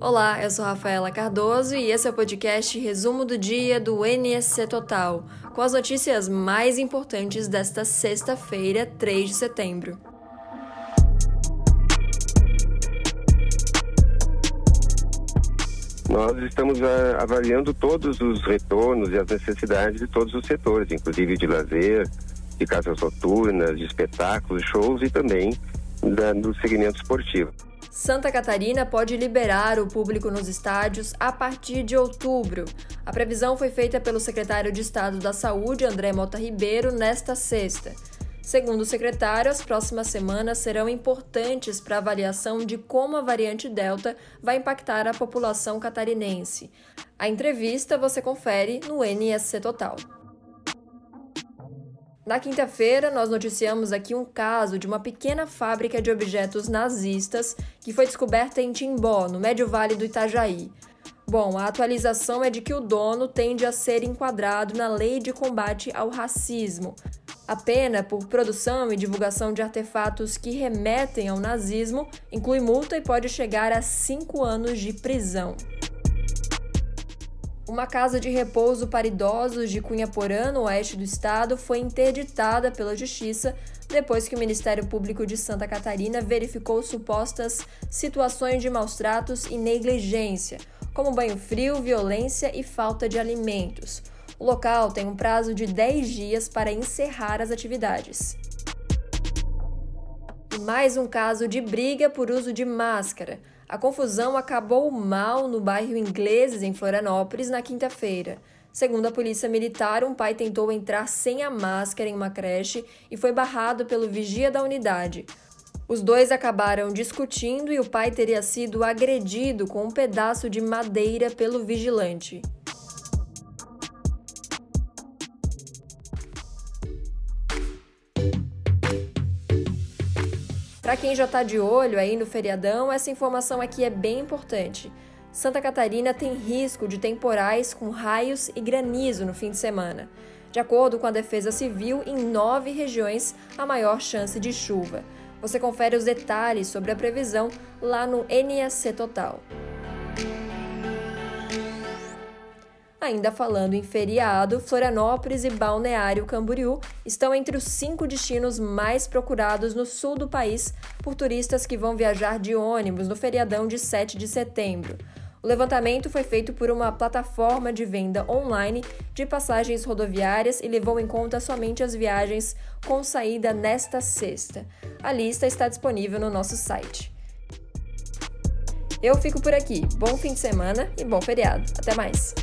Olá, eu sou Rafaela Cardoso e esse é o podcast Resumo do Dia do NSC Total, com as notícias mais importantes desta sexta-feira, 3 de setembro. Nós estamos ah, avaliando todos os retornos e as necessidades de todos os setores, inclusive de lazer, de casas noturnas, de espetáculos, shows e também do segmento esportivo. Santa Catarina pode liberar o público nos estádios a partir de outubro. A previsão foi feita pelo secretário de Estado da Saúde, André Mota Ribeiro, nesta sexta. Segundo o secretário, as próximas semanas serão importantes para a avaliação de como a variante Delta vai impactar a população catarinense. A entrevista você confere no NSC Total. Na quinta-feira, nós noticiamos aqui um caso de uma pequena fábrica de objetos nazistas que foi descoberta em Timbó, no Médio Vale do Itajaí. Bom, a atualização é de que o dono tende a ser enquadrado na Lei de Combate ao Racismo. A pena por produção e divulgação de artefatos que remetem ao nazismo inclui multa e pode chegar a cinco anos de prisão. Uma casa de repouso para idosos de Cunhaporã, no oeste do estado, foi interditada pela Justiça depois que o Ministério Público de Santa Catarina verificou supostas situações de maus tratos e negligência, como banho frio, violência e falta de alimentos. O local tem um prazo de 10 dias para encerrar as atividades. E mais um caso de briga por uso de máscara. A confusão acabou mal no bairro Ingleses, em Florianópolis, na quinta-feira. Segundo a polícia militar, um pai tentou entrar sem a máscara em uma creche e foi barrado pelo vigia da unidade. Os dois acabaram discutindo e o pai teria sido agredido com um pedaço de madeira pelo vigilante. Para quem já está de olho aí no feriadão, essa informação aqui é bem importante. Santa Catarina tem risco de temporais com raios e granizo no fim de semana. De acordo com a Defesa Civil, em nove regiões a maior chance de chuva. Você confere os detalhes sobre a previsão lá no NSC Total. Ainda falando em feriado, Florianópolis e Balneário Camboriú estão entre os cinco destinos mais procurados no sul do país por turistas que vão viajar de ônibus no feriadão de 7 de setembro. O levantamento foi feito por uma plataforma de venda online de passagens rodoviárias e levou em conta somente as viagens com saída nesta sexta. A lista está disponível no nosso site. Eu fico por aqui. Bom fim de semana e bom feriado. Até mais!